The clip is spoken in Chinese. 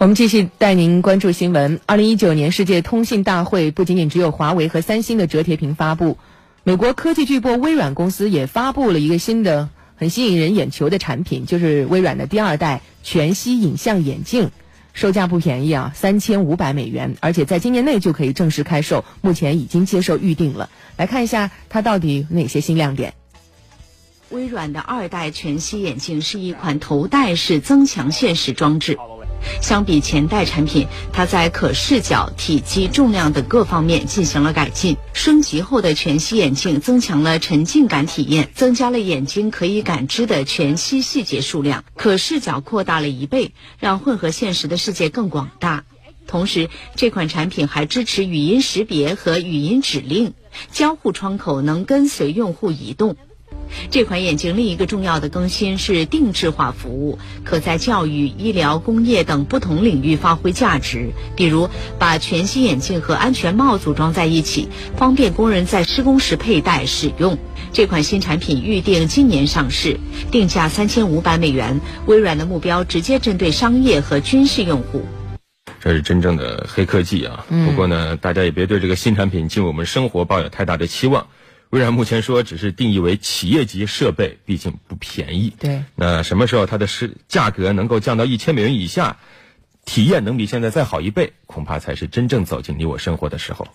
我们继续带您关注新闻。二零一九年世界通信大会不仅仅只有华为和三星的折叠屏发布，美国科技巨擘微软公司也发布了一个新的、很吸引人眼球的产品，就是微软的第二代全息影像眼镜，售价不便宜啊，三千五百美元，而且在今年内就可以正式开售，目前已经接受预定了。来看一下它到底哪些新亮点。微软的二代全息眼镜是一款头戴式增强现实装置。相比前代产品，它在可视角、体积、重量等各方面进行了改进。升级后的全息眼镜增强了沉浸感体验，增加了眼睛可以感知的全息细节数量，可视角扩大了一倍，让混合现实的世界更广大。同时，这款产品还支持语音识别和语音指令，交互窗口能跟随用户移动。这款眼镜另一个重要的更新是定制化服务，可在教育、医疗、工业等不同领域发挥价值。比如，把全息眼镜和安全帽组装在一起，方便工人在施工时佩戴使用。这款新产品预定今年上市，定价三千五百美元。微软的目标直接针对商业和军事用户。这是真正的黑科技啊！不过呢，大家也别对这个新产品进入我们生活抱有太大的期望。微软目前说只是定义为企业级设备，毕竟不便宜。对，那什么时候它的是价格能够降到一千美元以下，体验能比现在再好一倍，恐怕才是真正走进你我生活的时候。